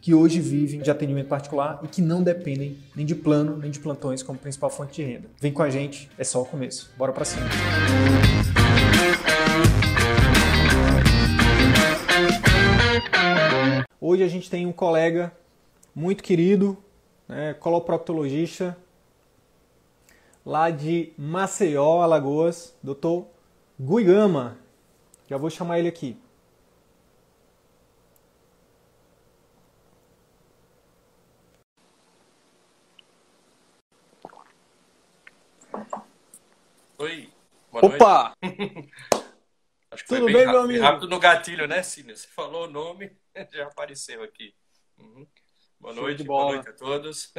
que hoje vivem de atendimento particular e que não dependem nem de plano nem de plantões como principal fonte de renda. Vem com a gente, é só o começo. Bora para cima. Hoje a gente tem um colega muito querido, né, coloproctologista, lá de Maceió, Alagoas, Dr. Guigama. Já vou chamar ele aqui. Oi. Boa Opa! Acho que Tudo bem, rápido, meu amigo? Rápido no gatilho, né, Cine? Você falou o nome, já apareceu aqui. Uhum. Boa Show noite, boa noite a todos.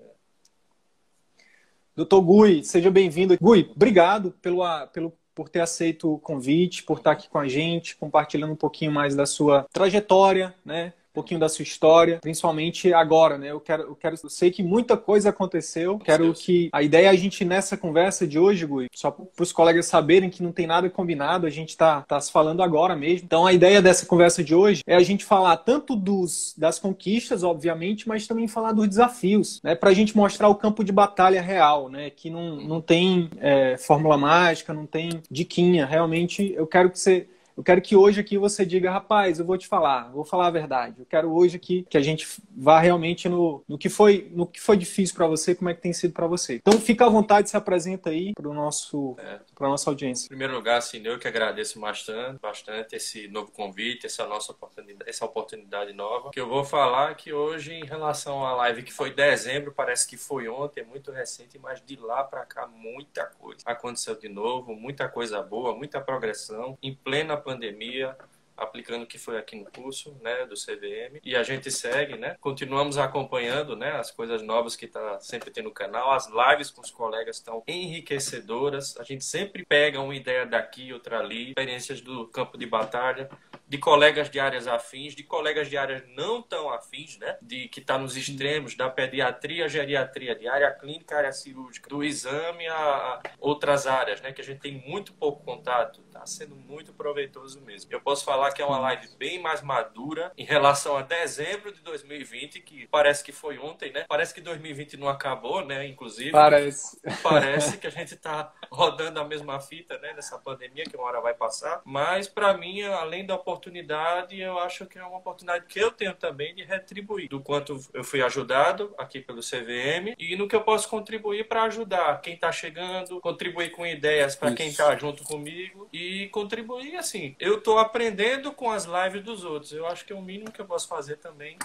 Doutor Gui, seja bem-vindo. Gui, obrigado pelo, pelo, por ter aceito o convite, por estar aqui com a gente, compartilhando um pouquinho mais da sua trajetória, né? Pouquinho da sua história, principalmente agora, né? Eu quero, eu quero, eu sei que muita coisa aconteceu. Quero que a ideia é a gente nessa conversa de hoje, Gui, só para os colegas saberem que não tem nada combinado, a gente tá, tá se falando agora mesmo. Então a ideia dessa conversa de hoje é a gente falar tanto dos, das conquistas, obviamente, mas também falar dos desafios, né? Para a gente mostrar o campo de batalha real, né? Que não, não tem é, fórmula mágica, não tem diquinha. Realmente, eu quero que você eu quero que hoje aqui você diga, rapaz, eu vou te falar, vou falar a verdade. Eu quero hoje aqui que a gente vá realmente no, no que foi no que foi difícil para você, como é que tem sido para você. Então fica à vontade, se apresenta aí para nosso É. para nossa audiência. Em primeiro lugar, Cine, eu que agradeço bastante, bastante esse novo convite, essa nossa oportunidade, essa oportunidade nova. Que eu vou falar que hoje, em relação à live que foi dezembro, parece que foi ontem, é muito recente, mas de lá para cá muita coisa aconteceu de novo, muita coisa boa, muita progressão em plena pandemia. Aplicando o que foi aqui no curso, né, do CVM. E a gente segue, né? Continuamos acompanhando, né, as coisas novas que tá sempre tendo no canal. As lives com os colegas estão enriquecedoras. A gente sempre pega uma ideia daqui, outra ali, experiências do campo de batalha, de colegas de áreas afins, de colegas de áreas não tão afins, né? De que está nos extremos da pediatria, geriatria, de área clínica, área cirúrgica, do exame a outras áreas, né? Que a gente tem muito pouco contato. Está sendo muito proveitoso mesmo. Eu posso falar que é uma live bem mais madura em relação a dezembro de 2020, que parece que foi ontem, né? Parece que 2020 não acabou, né? Inclusive. Parece. Parece que a gente está rodando a mesma fita, né, nessa pandemia que uma hora vai passar. Mas para mim, além da oportunidade, eu acho que é uma oportunidade que eu tenho também de retribuir do quanto eu fui ajudado aqui pelo CVM e no que eu posso contribuir para ajudar quem está chegando, contribuir com ideias para quem está junto comigo e contribuir assim. Eu estou aprendendo com as lives dos outros. Eu acho que é o mínimo que eu posso fazer também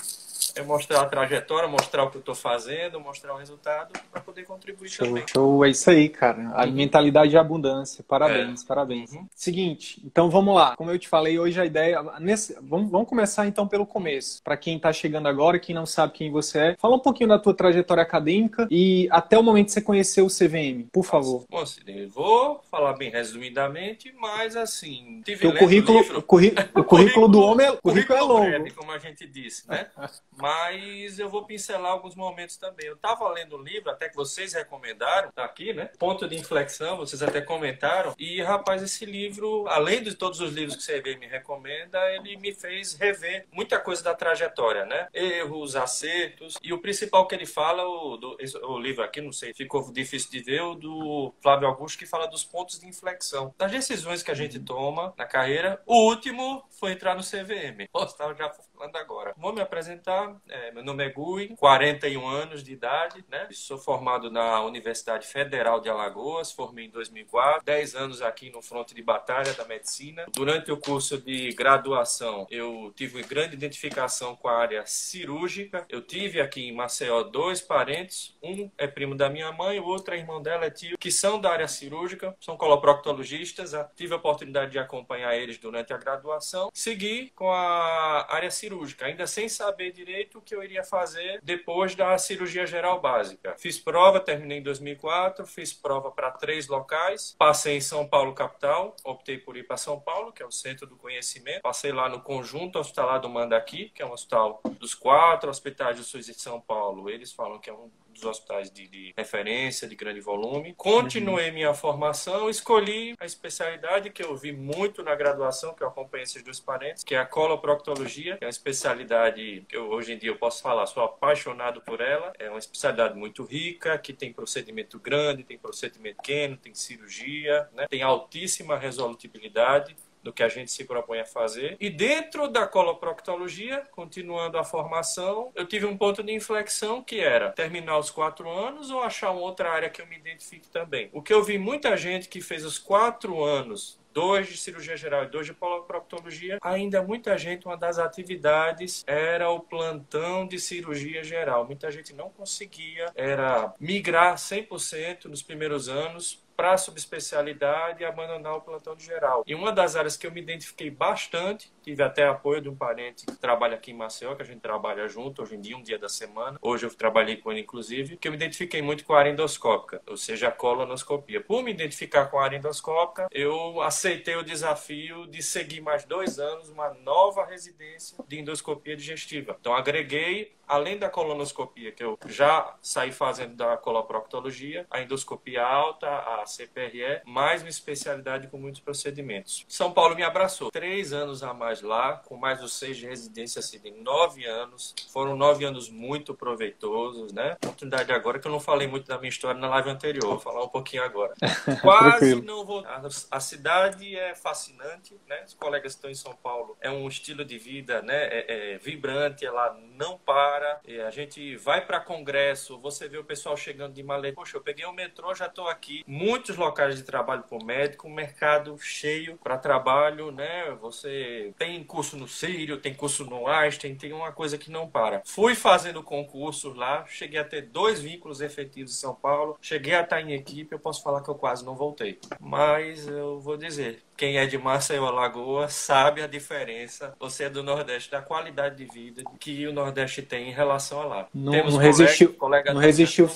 é mostrar a trajetória, mostrar o que eu estou fazendo, mostrar o resultado para poder contribuir Show, também. show, é isso aí, cara. A Uhum. mentalidade de abundância. Parabéns, parabéns. Uhum. Seguinte, então vamos lá. Como eu te falei, hoje a ideia. Nesse, vamos, vamos começar então pelo começo. Para quem está chegando agora, quem não sabe quem você é, fala um pouquinho da tua trajetória acadêmica e até o momento que você conheceu o CVM, por favor. Bom, Sidney, vou falar bem resumidamente, mas assim, tive Porque o currículo, o, curri- o currículo do homem é, o currículo é longo. breve, como a gente disse, né? Mas eu vou pincelar alguns momentos também. Eu estava lendo um livro, até que vocês recomendaram, tá aqui, né? Ponto de inflexão, vocês até comentaram. E, rapaz, esse livro, além de todos os livros que você vê me recomenda, ele me fez rever muita coisa da trajetória, né? Erros, acertos. E o principal que ele fala, o, do, o livro aqui, não sei, ficou difícil de ver, o do Flávio Augusto, que fala dos pontos de inflexão. Das decisões que a gente toma na carreira. O último foi entrar no CVM. Posso estar já falando agora. Vou me apresentar. É, meu nome é Gui, 41 anos de idade, né? Sou formado na Universidade Federal de Alagoas, formei em 2004, 10 anos aqui no fronte de batalha da medicina. Durante o curso de graduação, eu tive grande identificação com a área cirúrgica. Eu tive aqui em Maceió dois parentes, um é primo da minha mãe, o outro é irmão dela, é tio, que são da área cirúrgica, são coloproctologistas. Tive a oportunidade de acompanhar eles durante a graduação. Segui com a área cirúrgica, ainda sem saber direito o que eu iria fazer depois da cirurgia geral básica. Fiz prova, terminei em 2004, fiz prova para três locais, passei em São Paulo capital, optei por ir para São Paulo, que é o centro do conhecimento. Passei lá no conjunto hospitalar do Mandaqui, que é um hospital dos quatro hospitais do SUS de São Paulo. Eles falam que é um dos hospitais de, de, referência, de grande volume. Continuei uhum. minha formação, escolhi a especialidade que eu vi muito na graduação, que eu acompanhei esses dois parentes, que é a coloproctologia, que é uma especialidade que eu, hoje em dia eu posso falar, sou apaixonado por ela. É uma especialidade muito rica, que tem procedimento grande, tem procedimento pequeno, tem cirurgia, né? tem altíssima resolutibilidade do que a gente se propõe a fazer. E dentro da coloproctologia, continuando a formação, eu tive um ponto de inflexão que era terminar os quatro anos ou achar uma outra área que eu me identifique também. O que eu vi muita gente que fez os quatro anos dois de cirurgia geral e dois de coloproctologia, ainda muita gente, uma das atividades era o plantão de cirurgia geral. Muita gente não conseguia, era migrar 100% nos primeiros anos para a subespecialidade e abandonar o plantão de geral. E uma das áreas que eu me identifiquei bastante, tive até apoio de um parente que trabalha aqui em Maceió, que a gente trabalha junto, hoje em dia, um dia da semana. Hoje eu trabalhei com ele, inclusive, que eu me identifiquei muito com a área endoscópica, ou seja, a colonoscopia. Por me identificar com a área endoscópica, eu aceitei o desafio de seguir mais dois anos uma nova residência de endoscopia digestiva. Então, agreguei além da colonoscopia, que eu já saí fazendo da coloproctologia, a endoscopia alta, a CPRE, mais uma especialidade com muitos procedimentos. São Paulo me abraçou. Três anos a mais lá, com mais os seis de residência, assim, de nove anos. Foram nove anos muito proveitosos, né? Oportunidade agora que eu não falei muito da minha história na live anterior, vou falar um pouquinho agora. Quase não vou. A, a, cidade é fascinante, né? Os colegas estão em São Paulo. É um estilo de vida, né? É, é vibrante, ela não para a gente vai para congresso, você vê o pessoal chegando de maleta. Poxa, eu peguei o metrô, já estou aqui. Muitos locais de trabalho para o médico, mercado cheio para trabalho, né? Você tem curso no Sírio, tem curso no Einstein, tem uma coisa que não para. Fui fazendo concursos lá, cheguei a ter dois vínculos efetivos em São Paulo, cheguei a estar em equipe, eu posso falar que eu quase não voltei. Mas eu vou dizer, quem é de Maceió, Alagoas, sabe a diferença. Você é do Nordeste, da qualidade de vida que o Nordeste tem em relação a lá. Não, Temos não resistiu, colega não, resistiu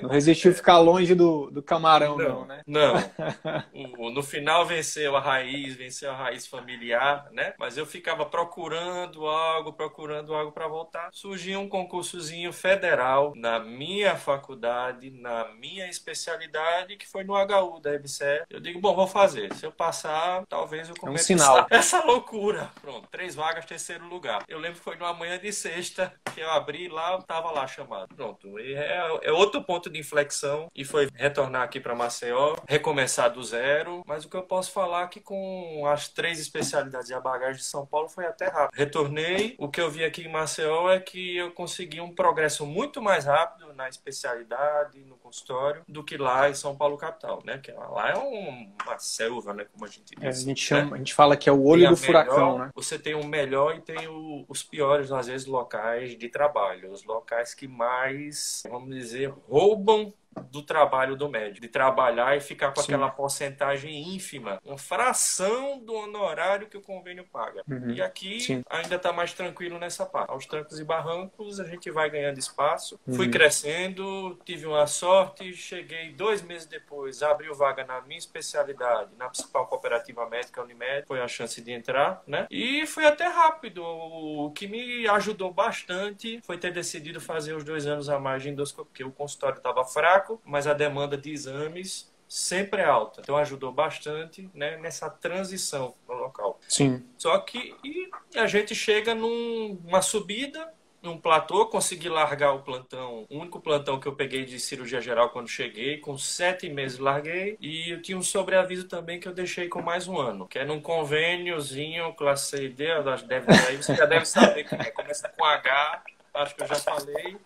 não resistiu ficar longe do, do camarão, não, não né? Não. no final venceu a raiz, venceu a raiz familiar, né? Mas eu ficava procurando algo, procurando algo para voltar. Surgiu um concursozinho federal na minha faculdade, na minha especialidade, que foi no HU da EBSE. Eu digo, bom, vou fazer. Se eu passar talvez eu comece é um sinal. Essa, essa loucura. Pronto, três vagas, terceiro lugar. Eu lembro que foi numa manhã de sexta que eu abri lá, eu tava lá chamado. Pronto, é, é outro ponto de inflexão e foi retornar aqui para Maceió, recomeçar do zero. Mas o que eu posso falar é que com as três especialidades e a bagagem de São Paulo foi até rápido. Retornei, o que eu vi aqui em Maceió é que eu consegui um progresso muito mais rápido na especialidade, no consultório, do que lá em São Paulo capital, né? Que lá é uma selva, né? Como a gente é, a, gente chama, a gente fala que é o olho do furacão, né? Você tem o melhor e tem o, os piores, às vezes, locais de trabalho. Os locais que mais, vamos dizer, roubam do trabalho do médico, de trabalhar e ficar com Sim. aquela porcentagem ínfima, uma fração do honorário que o convênio paga. Uhum. E aqui Sim. ainda está mais tranquilo nessa parte. Aos trancos e barrancos a gente vai ganhando espaço. Uhum. Fui crescendo, tive uma sorte, cheguei dois meses depois, abriu vaga na minha especialidade, na principal cooperativa médica Unimed, foi a chance de entrar, né? E foi até rápido. O que me ajudou bastante foi ter decidido fazer os dois anos a mais de endoscopia, porque o consultório estava fraco fraco, mas a demanda de exames sempre é alta. Então ajudou bastante né, nessa transição no local. Sim. Só que a gente chega numa subida, num platô, consegui largar o plantão, o único plantão que eu peguei de cirurgia geral quando cheguei, com sete meses larguei, e eu tinha um sobreaviso também que eu deixei com mais um ano, que é num convêniozinho, classe D, deve, você já deve saber que é, começa com H, acho que eu já falei.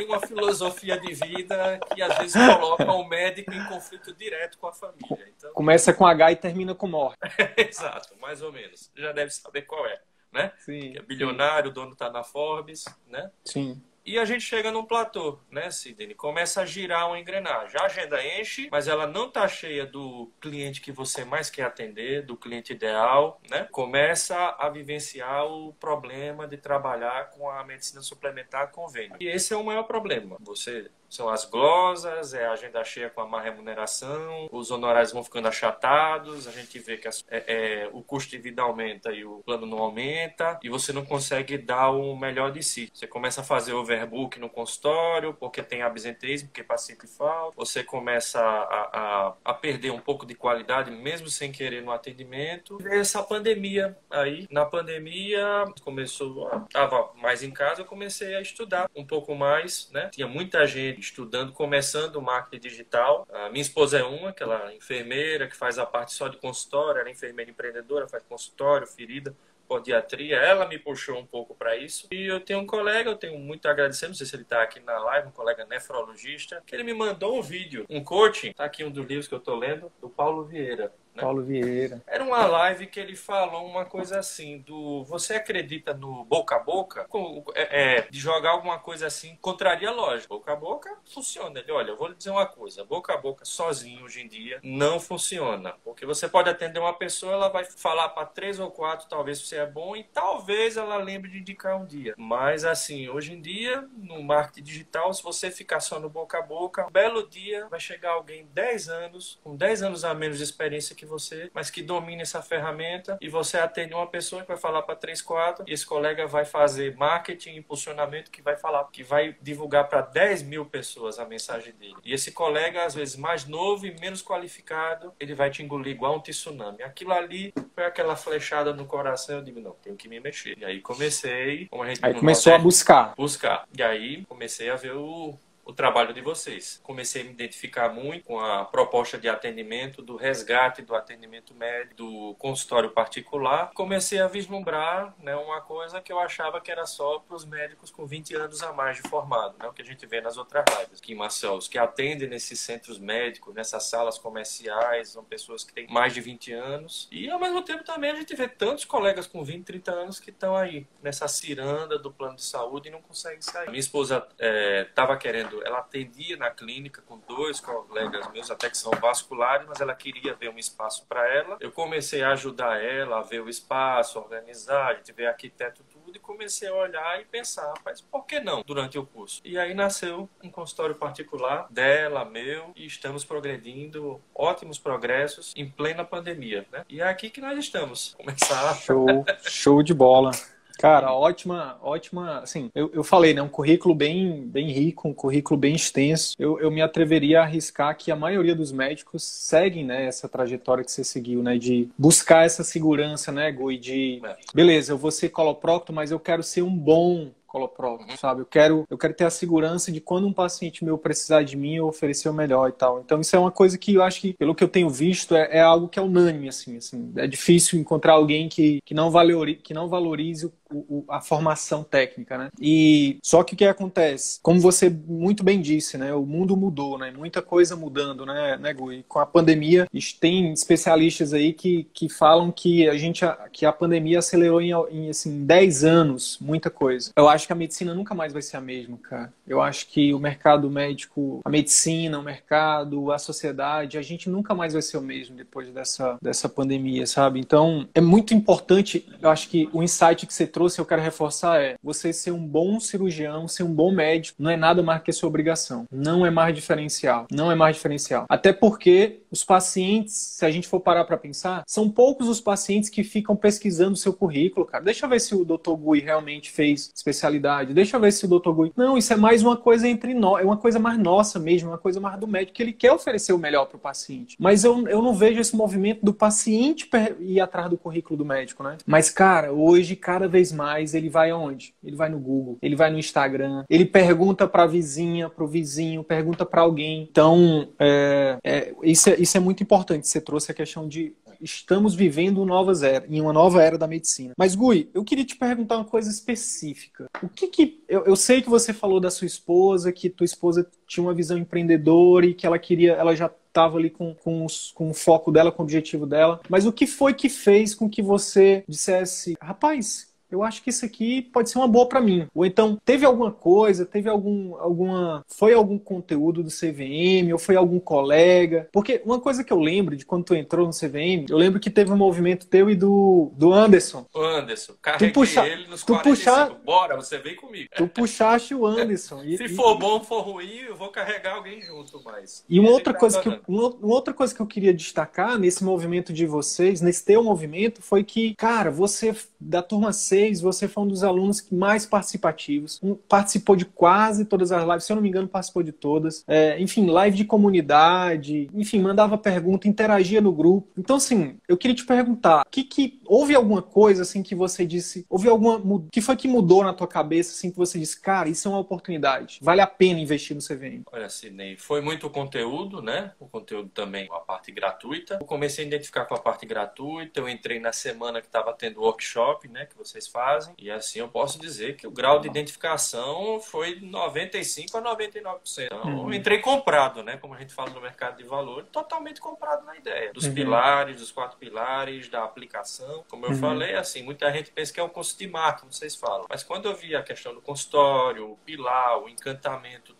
Tem uma filosofia de vida que às vezes coloca o médico em conflito direto com a família. Então, Começa com H e termina com morte. Exato, mais ou menos. Já deve saber qual é. Né? Sim, é bilionário, o dono está na Forbes, né? Sim. E a gente chega num platô, né, Sidney? Começa a girar uma engrenagem. A agenda enche, mas ela não está cheia do cliente que você mais quer atender, do cliente ideal, né? Começa a vivenciar o problema de trabalhar com a medicina suplementar convênio. E esse é o maior problema. Você são as glosas, é a agenda cheia com a má remuneração, os honorários vão ficando achatados, a gente vê que é, é, o custo de vida aumenta e o plano não aumenta, e você não consegue dar o melhor de si. Você começa a fazer overbook no consultório, porque tem absenteísmo, porque paciente falta, você começa a, a, a, perder um pouco de qualidade, mesmo sem querer no atendimento. E essa pandemia aí, na pandemia, começou, estava mais em casa, eu comecei a estudar um pouco mais, né? Tinha muita gente estudando, começando marketing digital. A minha esposa é uma, que ela é enfermeira, que faz a parte só de consultório, ela é enfermeira empreendedora, faz consultório, ferida, podiatria. Ela me puxou um pouco para isso. E eu tenho um colega, eu tenho muito a agradecer, não sei se ele está aqui na live, um colega nefrologista, que ele me mandou um vídeo, um coaching, tá aqui um dos livros que eu estou lendo, do Paulo Vieira. Paulo Vieira. Era uma live que ele falou uma coisa assim, do você acredita no boca a boca? É, é, de jogar alguma coisa assim, contraria a lógica. Boca a boca funciona. Ele, olha, eu vou lhe dizer uma coisa, boca a boca sozinho hoje em dia não funciona. Porque você pode atender uma pessoa, ela vai falar para três ou quatro, talvez você é bom, e talvez ela lembre de indicar um dia. Mas assim, hoje em dia, no marketing digital, se você ficar só no boca a boca, um belo dia vai chegar alguém 10 anos, com 10 anos a menos de experiência que você, mas que domine essa ferramenta e você atende uma pessoa que vai falar para três, quatro e esse colega vai fazer marketing, impulsionamento que vai falar, que vai divulgar para 10 mil pessoas a mensagem dele. E esse colega, às vezes mais novo e menos qualificado, ele vai te engolir igual um tsunami. Aquilo ali foi aquela flechada no coração. Eu digo, não, tenho que me mexer. E aí comecei, como a gente aí começou a buscar. Buscar. E aí comecei a ver o o trabalho de vocês. Comecei a me identificar muito com a proposta de atendimento, do resgate do atendimento médico, do consultório particular. Comecei a vislumbrar né, uma coisa que eu achava que era só para os médicos com 20 anos a mais de formado, né, o que a gente vê nas outras lives. Que em Marcel, os que atendem nesses centros médicos, nessas salas comerciais, são pessoas que têm mais de 20 anos. E ao mesmo tempo também a gente vê tantos colegas com 20, 30 anos que estão aí nessa ciranda do plano de saúde e não conseguem sair. Minha esposa estava é, querendo ela atendia na clínica com dois colegas meus, até que são vasculares, mas ela queria ver um espaço para ela. Eu comecei a ajudar ela a ver o espaço, organizar, a gente vê arquiteto tudo, e comecei a olhar e pensar, mas por que não durante o curso? E aí nasceu um consultório particular dela, meu, e estamos progredindo, ótimos progressos em plena pandemia, né? E é aqui que nós estamos. Começar. Show, show de bola. Cara, ótima, ótima. Assim, eu, eu falei, né? Um currículo bem, bem rico, um currículo bem extenso. Eu, eu me atreveria a arriscar que a maioria dos médicos seguem, né? Essa trajetória que você seguiu, né? De buscar essa segurança, né, Gui? De, é. beleza, eu vou ser coloprocto, mas eu quero ser um bom coloprol, uhum. sabe? Eu quero, eu quero ter a segurança de quando um paciente meu precisar de mim, eu oferecer o melhor e tal. Então isso é uma coisa que eu acho que, pelo que eu tenho visto, é, é algo que é unânime, assim, assim. É difícil encontrar alguém que, que, não, valorize, que não valorize o, o, a formação técnica, né? E só que o que acontece? Como você muito bem disse, né? O mundo mudou, né? Muita coisa mudando, né, né Gui? Com a pandemia, tem especialistas aí que, que falam que a gente que a pandemia acelerou em, em assim 10 anos muita coisa. Eu acho acho que a medicina nunca mais vai ser a mesma, cara. Eu acho que o mercado médico, a medicina, o mercado, a sociedade, a gente nunca mais vai ser o mesmo depois dessa, dessa pandemia, sabe? Então, é muito importante, eu acho que o insight que você trouxe, eu quero reforçar, é você ser um bom cirurgião, ser um bom médico, não é nada mais que a sua obrigação. Não é mais diferencial. Não é mais diferencial. Até porque os pacientes, se a gente for parar para pensar, são poucos os pacientes que ficam pesquisando o seu currículo, cara. Deixa eu ver se o Dr. Gui realmente fez especialidade especialidade. Deixa eu ver se o doutor Gui. Não, isso é mais uma coisa entre nós, é uma coisa mais nossa mesmo, uma coisa mais do médico, que ele quer oferecer o melhor para o paciente. Mas eu, eu não vejo esse movimento do paciente ir atrás do currículo do médico, né? Mas, cara, hoje, cada vez mais, ele vai aonde? Ele vai no Google, ele vai no Instagram, ele pergunta para a vizinha, para o vizinho, pergunta para alguém. Então, é, é, isso, é, isso é muito importante. Você trouxe a questão de estamos vivendo novas era, em uma nova era da medicina. Mas, Gui, eu queria te perguntar uma coisa específica. O que que. Eu, eu sei que você falou da sua esposa, que tua esposa tinha uma visão empreendedora e que ela queria, ela já estava ali com, com, com o foco dela, com o objetivo dela. Mas o que foi que fez com que você dissesse, rapaz, eu acho que isso aqui pode ser uma boa para mim. Ou então, teve alguma coisa, teve algum, alguma. Foi algum conteúdo do CVM, ou foi algum colega? Porque uma coisa que eu lembro de quando tu entrou no CVM, eu lembro que teve um movimento teu e do, do Anderson. O Anderson, carreguei tu puxa, ele nos tu 45. Puxa, Bora, você vem comigo. Tu puxaste o Anderson. E, Se for bom ou for ruim, eu vou carregar alguém junto mais. E uma outra, coisa que eu, uma, outra coisa que eu queria destacar nesse movimento de vocês, nesse teu movimento, foi que, cara, você da turma 6, você foi um dos alunos mais participativos, participou de quase todas as lives, se eu não me engano, participou de todas. É, enfim, live de comunidade, enfim, mandava pergunta, interagia no grupo. Então, assim, eu queria te perguntar, que, que houve alguma coisa assim que você disse, houve alguma que foi que mudou na tua cabeça assim que você disse, cara, isso é uma oportunidade, vale a pena investir no CVM? Olha, Sidney, foi muito conteúdo, né? O conteúdo também, a parte gratuita. Eu comecei a identificar com a parte gratuita, eu entrei na semana que estava tendo workshop né, que vocês fazem. E assim eu posso dizer que o grau de identificação foi 95 a 99%. Então, uhum. eu entrei comprado, né, como a gente fala no mercado de valor, totalmente comprado na ideia dos uhum. pilares, dos quatro pilares, da aplicação. Como eu uhum. falei, assim, muita gente pensa que é um curso de marketing, vocês falam. Mas quando eu vi a questão do consultório, o pilar, o encantamento,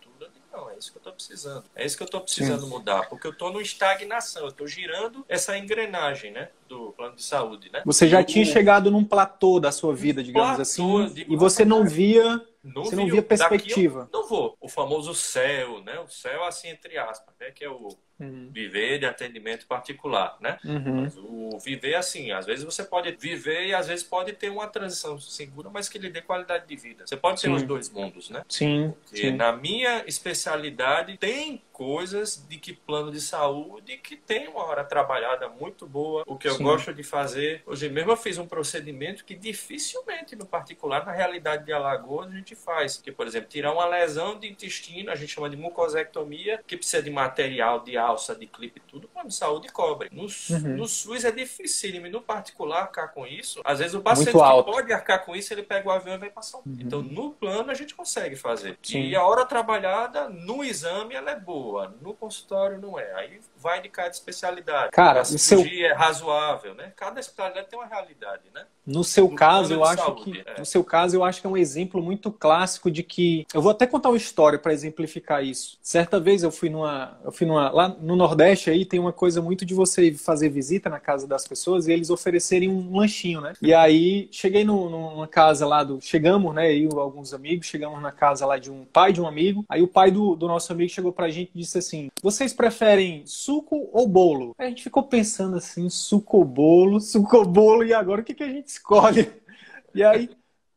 não, é isso que eu estou precisando. É isso que eu estou precisando Sim. mudar, porque eu estou no estagnação, eu estou girando essa engrenagem, né, do plano de saúde, né? Você já tinha chegado num platô da sua vida, digamos platô, assim, e você não via não você não via perspectiva. não vou. O famoso céu, né? O céu, assim, entre aspas, né? Que é o uhum. viver de atendimento particular, né? Uhum. Mas o viver, assim, às vezes você pode viver e às vezes pode ter uma transição segura, mas que lhe dê qualidade de vida. Você pode ter os dois mundos, né? Sim. Porque sim. na minha especialidade tem coisas de que plano de saúde que tem uma hora trabalhada muito boa. O que eu Sim. gosto de fazer, hoje mesmo eu fiz um procedimento que dificilmente no particular, na realidade de Alagoas, a gente faz. Que, por exemplo, tirar uma lesão de intestino, a gente chama de mucosectomia, que precisa de material, de alça, de clipe, tudo, plano de saúde cobre. No, uhum. no SUS é difícil, e no particular arcar com isso. Às vezes o paciente que pode arcar com isso, ele pega o avião e vai passar um. Uhum. Então, no plano a gente consegue fazer. Sim. E a hora trabalhada no exame ela é boa boa, no consultório não é. Aí vai de cada especialidade. Cara, a cirurgia seu... é razoável, né? Cada especialidade tem uma realidade, né? No seu no caso, eu acho saúde, que é. no seu caso eu acho que é um exemplo muito clássico de que eu vou até contar uma história para exemplificar isso. Certa vez eu fui numa, eu fui numa lá no Nordeste aí tem uma coisa muito de você fazer visita na casa das pessoas e eles oferecerem um lanchinho, né? E aí cheguei no, numa casa lá do, chegamos, né? Eu alguns amigos chegamos na casa lá de um pai de um amigo. Aí o pai do, do nosso amigo chegou pra gente e disse assim: "Vocês preferem suco ou bolo?" Aí a gente ficou pensando assim, suco ou bolo, suco ou bolo e agora o que que a gente escolhe. E aí,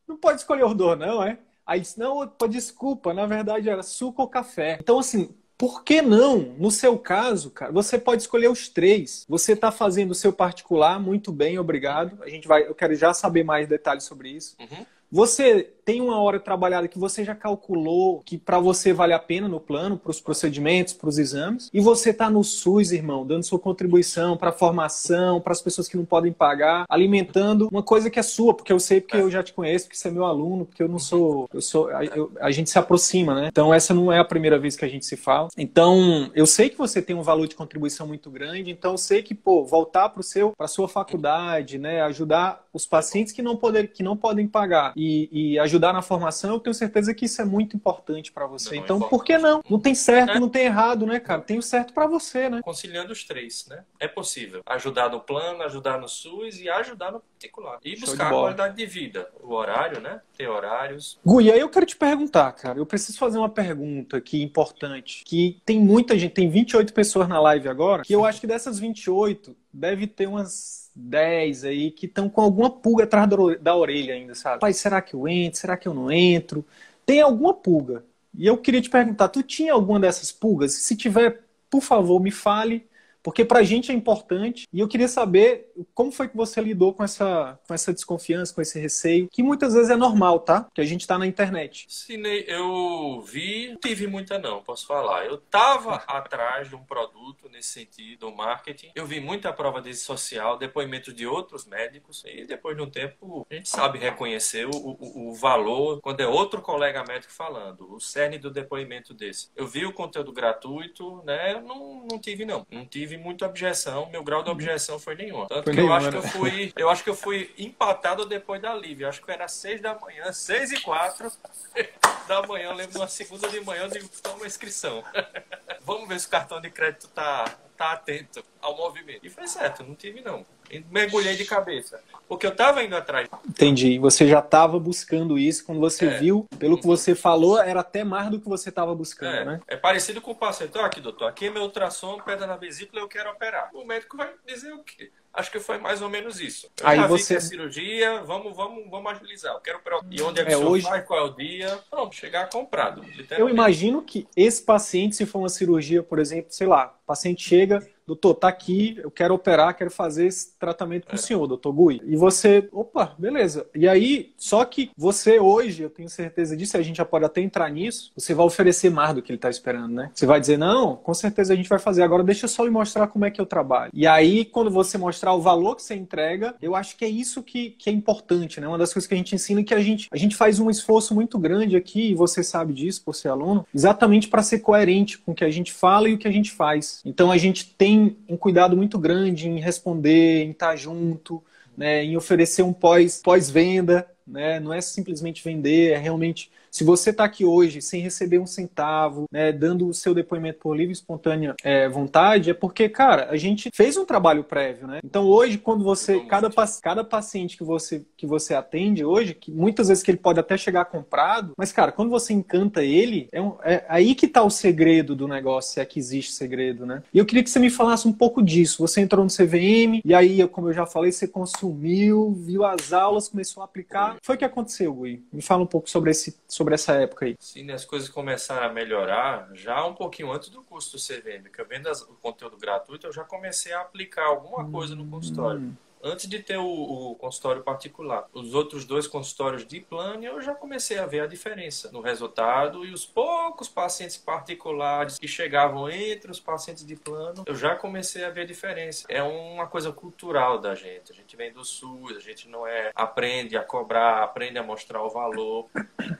não pode escolher os dois, não, é? Aí disse, não, desculpa, na verdade era suco ou café. Então, assim, por que não? No seu caso, cara, você pode escolher os três. Você está fazendo o seu particular muito bem, obrigado. A gente vai, eu quero já saber mais detalhes sobre isso. Uhum. Você tem uma hora trabalhada que você já calculou que para você vale a pena no plano, para os procedimentos, para os exames, e você está no SUS, irmão, dando sua contribuição para a formação, para as pessoas que não podem pagar, alimentando uma coisa que é sua, porque eu sei, porque eu já te conheço, porque você é meu aluno, porque eu não sou, eu sou, eu, a gente se aproxima, né? Então essa não é a primeira vez que a gente se fala. Então eu sei que você tem um valor de contribuição muito grande, então eu sei que pô voltar para o seu, para sua faculdade, né, ajudar os pacientes que não poder, que não podem pagar e, e ajudar ajudar na formação, eu tenho certeza que isso é muito importante para você. Não, então, é por que não? Não tem certo, é. não tem errado, né, cara? Tem o certo para você, né? Conciliando os três, né? É possível. Ajudar no plano, ajudar no SUS e ajudar no particular. E Show buscar a qualidade de vida. O horário, né? Ter horários. Gui, aí eu quero te perguntar, cara. Eu preciso fazer uma pergunta aqui importante. Que tem muita gente, tem 28 pessoas na live agora, que eu acho que dessas 28, deve ter umas 10 aí que estão com alguma pulga atrás da orelha ainda, sabe? Pai, será que eu entro? Será que eu não entro? Tem alguma pulga. E eu queria te perguntar, tu tinha alguma dessas pulgas? Se tiver, por favor, me fale porque pra gente é importante. E eu queria saber como foi que você lidou com essa, com essa desconfiança, com esse receio, que muitas vezes é normal, tá? Que a gente tá na internet. Cine, eu vi, não tive muita não, posso falar. Eu tava atrás de um produto nesse sentido, do marketing. Eu vi muita prova de social, depoimentos de outros médicos, e depois de um tempo a gente sabe reconhecer o, o, o valor quando é outro colega médico falando, o cerne do depoimento desse. Eu vi o conteúdo gratuito, né? Eu não, não tive não, não tive muita objeção. Meu grau de objeção foi nenhum. Tanto foi que eu acho que eu né? fui, eu acho que eu fui empatado depois da Lívia. Acho que era seis da manhã, seis e quatro da manhã. Eu lembro uma segunda de manhã eu digo, toma inscrição. Vamos ver se o cartão de crédito tá tá atento ao movimento. E foi certo, não tive não. Mergulhei de cabeça. Porque eu estava indo atrás. Entendi. Você já estava buscando isso. Quando você é. viu, pelo que você falou, era até mais do que você estava buscando, é. né? É parecido com o paciente. Ó, aqui, doutor, aqui é meu ultrassom, pedra na vesícula, eu quero operar. O médico vai dizer o quê? Acho que foi mais ou menos isso. Eu Aí você... cirurgia, vamos, vamos, vamos agilizar. Eu quero operar. E onde é que é, hoje... faz, qual é o dia? Pronto, chegar comprado. Eu imagino que esse paciente, se for uma cirurgia, por exemplo, sei lá, o paciente chega, doutor, tá aqui, eu quero operar, quero fazer esse tratamento com é. o senhor, doutor Gui. E você, opa, beleza. E aí, só que você hoje, eu tenho certeza disso, a gente já pode até entrar nisso, você vai oferecer mais do que ele tá esperando, né? Você vai dizer, não, com certeza a gente vai fazer, agora deixa eu só lhe mostrar como é que eu trabalho. E aí, quando você mostrar o valor que você entrega, eu acho que é isso que, que é importante, né? Uma das coisas que a gente ensina é que a gente, a gente faz um esforço muito grande aqui, e você sabe disso por ser aluno, exatamente para ser coerente com o que a gente fala e o que a gente faz. Então a gente tem tem um cuidado muito grande em responder, em estar junto, né, em oferecer um pós-venda, pós né, não é simplesmente vender, é realmente se você está aqui hoje sem receber um centavo, né, dando o seu depoimento por livre e espontânea é, vontade, é porque, cara, a gente fez um trabalho prévio, né? Então hoje, quando você, cada, cada paciente que você, que você atende hoje, que muitas vezes que ele pode até chegar comprado, mas, cara, quando você encanta ele, é, um, é aí que está o segredo do negócio, se é que existe segredo, né? E eu queria que você me falasse um pouco disso. Você entrou no CVM, e aí, como eu já falei, você consumiu, viu as aulas, começou a aplicar. Foi o que aconteceu, Gui? Me fala um pouco sobre esse sobre sobre essa época aí? Sim, as coisas começaram a melhorar já um pouquinho antes do curso do CVM, que eu vendo o conteúdo gratuito, eu já comecei a aplicar alguma coisa no consultório. Hum antes de ter o, o, consultório particular. Os outros dois consultórios de plano, eu já comecei a ver a diferença no resultado e os poucos pacientes particulares que chegavam entre os pacientes de plano, eu já comecei a ver a diferença. É uma coisa cultural da gente. A gente vem do SUS, a gente não é aprende a cobrar, aprende a mostrar o valor.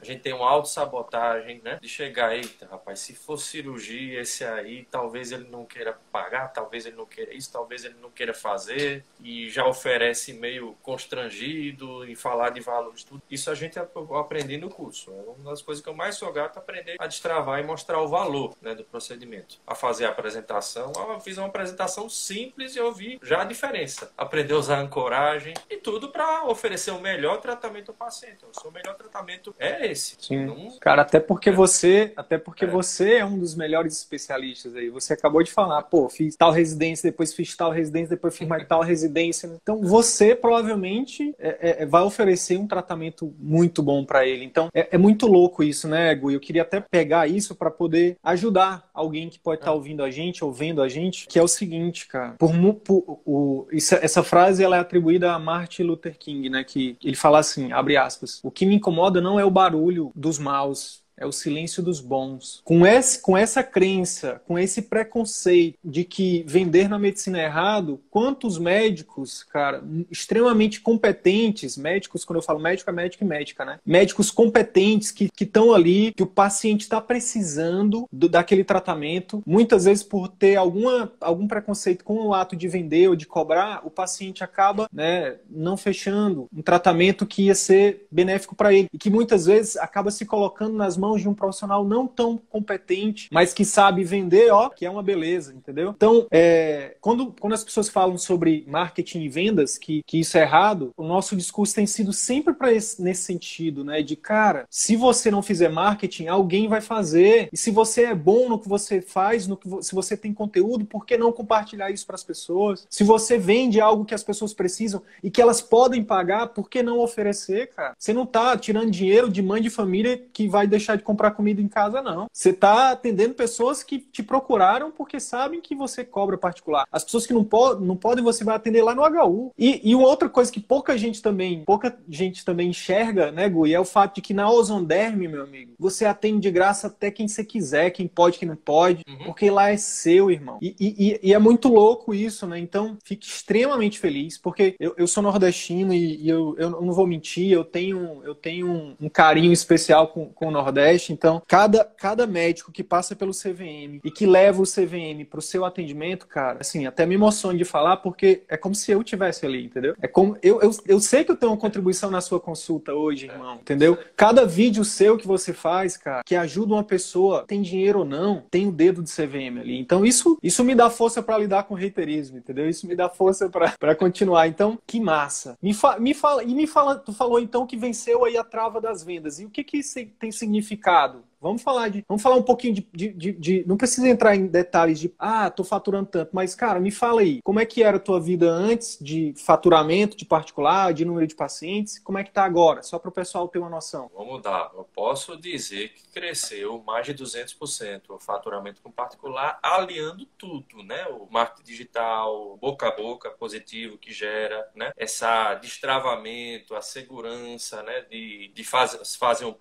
A gente tem uma autossabotagem, né? De chegar, eita, rapaz, se for cirurgia esse aí, talvez ele não queira pagar, talvez ele não queira isso, talvez ele não queira fazer e já oferece meio constrangido em falar de valores, tudo. Isso a gente aprendi no curso. É uma das coisas que eu mais sou gato aprender a destravar e mostrar o valor né, do procedimento. A fazer a apresentação, eu fiz uma apresentação simples e eu vi já a diferença. Aprender a usar ancoragem e tudo para oferecer o melhor tratamento ao paciente. O seu melhor tratamento é esse. Sim. Não... Cara, até porque é. você, até porque é. você é um dos melhores especialistas aí. Você acabou de falar, pô, fiz tal residência, depois fiz tal residência, depois fiz mais tal residência. Então, você provavelmente é, é, é, vai oferecer um tratamento muito bom para ele. Então, é, é, muito louco isso, né, Gu? Eu queria até pegar isso para poder ajudar alguém que pode estar tá ouvindo a gente, ou vendo a gente, que é o seguinte, cara. Por, por o, isso, essa frase ela é atribuída a Martin Luther King, né? Que ele fala assim, abre aspas, o que me incomoda não é o barulho dos maus, é o silêncio dos bons. Com, esse, com essa crença, com esse preconceito de que vender na medicina é errado, quantos médicos, cara, extremamente competentes, médicos, quando eu falo médico, é médico e médica, né? Médicos competentes que estão ali, que o paciente está precisando do, daquele tratamento, muitas vezes por ter alguma, algum preconceito com o ato de vender ou de cobrar, o paciente acaba né, não fechando um tratamento que ia ser benéfico para ele e que muitas vezes acaba se colocando nas mãos de um profissional não tão competente, mas que sabe vender, ó, que é uma beleza, entendeu? Então, é, quando, quando as pessoas falam sobre marketing e vendas, que, que isso é errado, o nosso discurso tem sido sempre para nesse sentido, né? De cara, se você não fizer marketing, alguém vai fazer. E se você é bom no que você faz, no que se você tem conteúdo, por que não compartilhar isso para as pessoas? Se você vende algo que as pessoas precisam e que elas podem pagar, por que não oferecer, cara? Você não tá tirando dinheiro de mãe de família que vai deixar deixar de comprar comida em casa, não. Você está atendendo pessoas que te procuraram porque sabem que você cobra particular. As pessoas que não, po não podem, você vai atender lá no HU. E, e uma outra coisa que pouca gente também, pouca gente também enxerga, né, Gui, é o fato de que na Ozonderme, meu amigo, você atende de graça até quem você quiser, quem pode, quem não pode, uhum. porque lá é seu, irmão. E, e, e, é muito louco isso, né? Então, fique extremamente feliz, porque eu, eu sou nordestino e, e eu, eu não vou mentir, eu tenho, eu tenho um, um carinho especial com, com o Nordeste, então, cada, cada médico que passa pelo CVM e que leva o CVM para o seu atendimento, cara, assim, até me emociono de falar, porque é como se eu tivesse ali, entendeu? É como eu, eu, eu sei que eu tenho uma contribuição na sua consulta hoje, irmão, entendeu? Cada vídeo seu que você faz, cara, que ajuda uma pessoa, tem dinheiro ou não, tem o dedo de CVM ali. Então, isso, isso me dá força para lidar com reiterismo, entendeu? Isso me dá força para continuar. Então, que massa. Me, fa, me fala, e me fala, tu falou então que venceu aí a trava das vendas. E o que que tem significado? significado Vamos falar de. Vamos falar um pouquinho de, de, de, de, Não precisa entrar em detalhes de. Ah, tô faturando tanto. Mas, cara, me fala aí. Como é que era a tua vida antes de faturamento de particular, de número de pacientes? Como é que tá agora? Só para o pessoal ter uma noção. Vamos dar. Eu posso dizer que cresceu mais de 200% o faturamento com particular, aliando tudo, né? O marketing digital, boca a boca positivo que gera, né? Essa destravamento, a segurança, né? De, de fazer, fazer um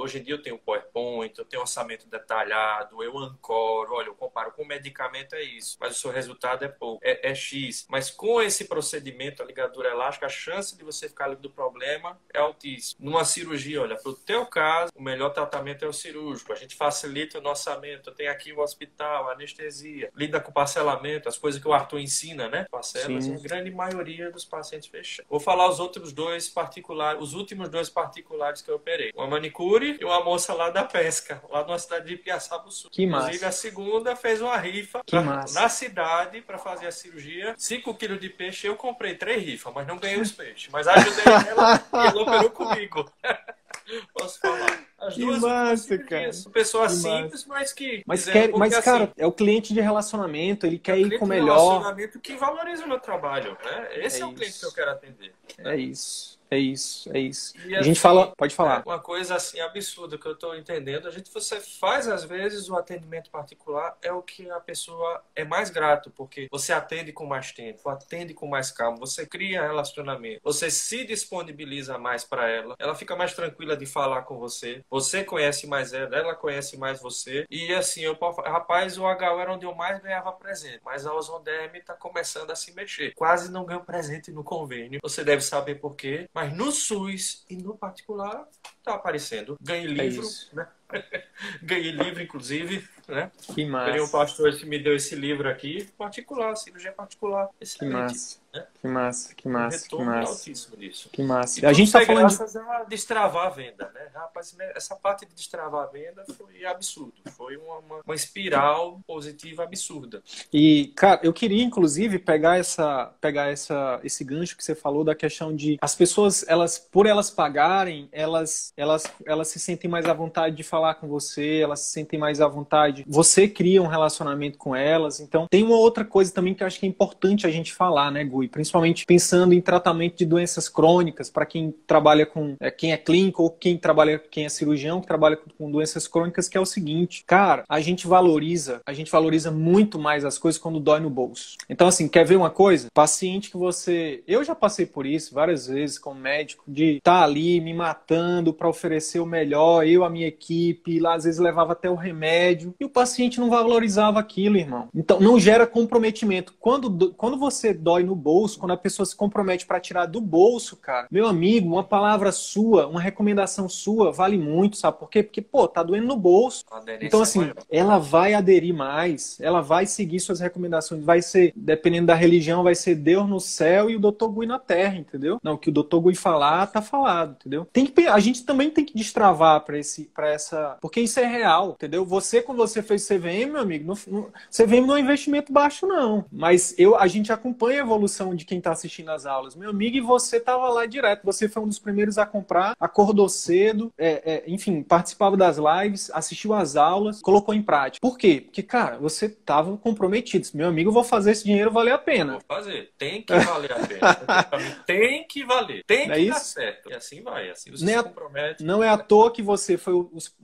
Hoje em dia eu tenho um PowerPoint PowerPoint, eu tenho orçamento detalhado, eu ancoro, olha, eu comparo com medicamento é isso, mas o seu resultado é pouco, é, é X. Mas com esse procedimento, a ligadura elástica, a chance de você ficar livre do problema é altíssima. Numa cirurgia, olha, para o teu caso, o melhor tratamento é o cirúrgico. A gente facilita o nosso orçamento, tem aqui o hospital, anestesia, lida com parcelamento, as coisas que o Arthur ensina, né? Parcelas, Sim. a grande maioria dos pacientes fechados. Vou falar os outros dois particulares, os últimos dois particulares que eu operei. Uma manicure e uma moça lá da pesca, lá na cidade de Piaçabuçu. Que massa. Inclusive, a segunda fez uma rifa pra, na cidade para fazer a cirurgia. 5 quilos de peixe, eu comprei três rifas, mas não ganhei os peixes. Mas ajudei ela e ela operou comigo. Posso falar. As que duas massa, cara. Pessoas que simples, massa. mas que. Mas, quer, mas assim, cara, é o cliente de relacionamento, ele quer é ir com o melhor. relacionamento que valoriza o meu trabalho, né? Esse é, é o cliente que eu quero atender. É isso. É isso, é isso. E a assim, gente fala, pode falar. Uma coisa assim absurda que eu estou entendendo, a gente você faz às vezes o atendimento particular é o que a pessoa é mais grato, porque você atende com mais tempo, atende com mais calma, você cria relacionamento, você se disponibiliza mais para ela, ela fica mais tranquila de falar com você, você conhece mais ela, ela conhece mais você e assim eu rapaz o HU era onde eu mais ganhava presente, mas a Ozonderm está começando a se mexer, quase não ganho presente no convênio, você deve saber por quê mas no SUS e no particular está aparecendo. Ganhe é livro, é né? Ganhei livro, inclusive, né? Que massa. Tem um pastor que me deu esse livro aqui, particular, cirurgia particular. Excelente. Que massa. Né? Que massa, que massa, um que massa. altíssimo disso. Que massa. a gente tá falando graças de... a destravar a venda, né? Rapaz, essa parte de destravar a venda foi absurdo. Foi uma, uma, uma espiral positiva absurda. E, cara, eu queria, inclusive, pegar essa, pegar essa, esse gancho que você falou da questão de as pessoas, elas, por elas pagarem, elas, elas, elas se sentem mais à vontade de falar falar com você, elas se sentem mais à vontade. Você cria um relacionamento com elas. Então, tem uma outra coisa também que eu acho que é importante a gente falar, né, Gui? Principalmente pensando em tratamento de doenças crônicas, para quem trabalha com, é, quem é clínico ou quem trabalha, quem é cirurgião, que trabalha com doenças crônicas, que é o seguinte, cara, a gente valoriza, a gente valoriza muito mais as coisas quando dói no bolso. Então, assim, quer ver uma coisa? Paciente que você. Eu já passei por isso várias vezes como médico, de estar tá ali me matando para oferecer o melhor, eu, a minha equipe equipe, lá às vezes levava até o remédio, e o paciente não valorizava aquilo, irmão. Então não gera comprometimento. Quando, quando você dói no bolso, quando a pessoa se compromete para tirar do bolso, cara, meu amigo, uma palavra sua, uma recomendação sua vale muito, sabe por quê? Porque, pô, tá doendo no bolso. Então, assim, ela vai aderir mais, ela vai seguir suas recomendações, vai ser, dependendo da religião, vai ser Deus no céu e o Dr. Gui na terra, entendeu? Não, o que o Dr. Gui falar, tá falado, entendeu? Tem que, a gente também tem que destravar para esse, para essa essa. Porque isso é real, entendeu? Você, quando você fez CVM, meu amigo, no, no, CVM não é um investimento baixo, não. Mas eu, a gente acompanha a evolução de quem está assistindo as aulas. Meu amigo, e você estava lá direto. Você foi um dos primeiros a comprar, acordou cedo, é, é, enfim, participava das lives, assistiu às aulas, colocou em prática. Por quê? Porque, cara, você estava comprometido. Meu amigo, eu vou fazer esse dinheiro valer a pena. Vou fazer. Tem que valer a pena. tem que valer. Tem que é dar certo. E assim vai. Assim você não se compromete. Não é à toa que você foi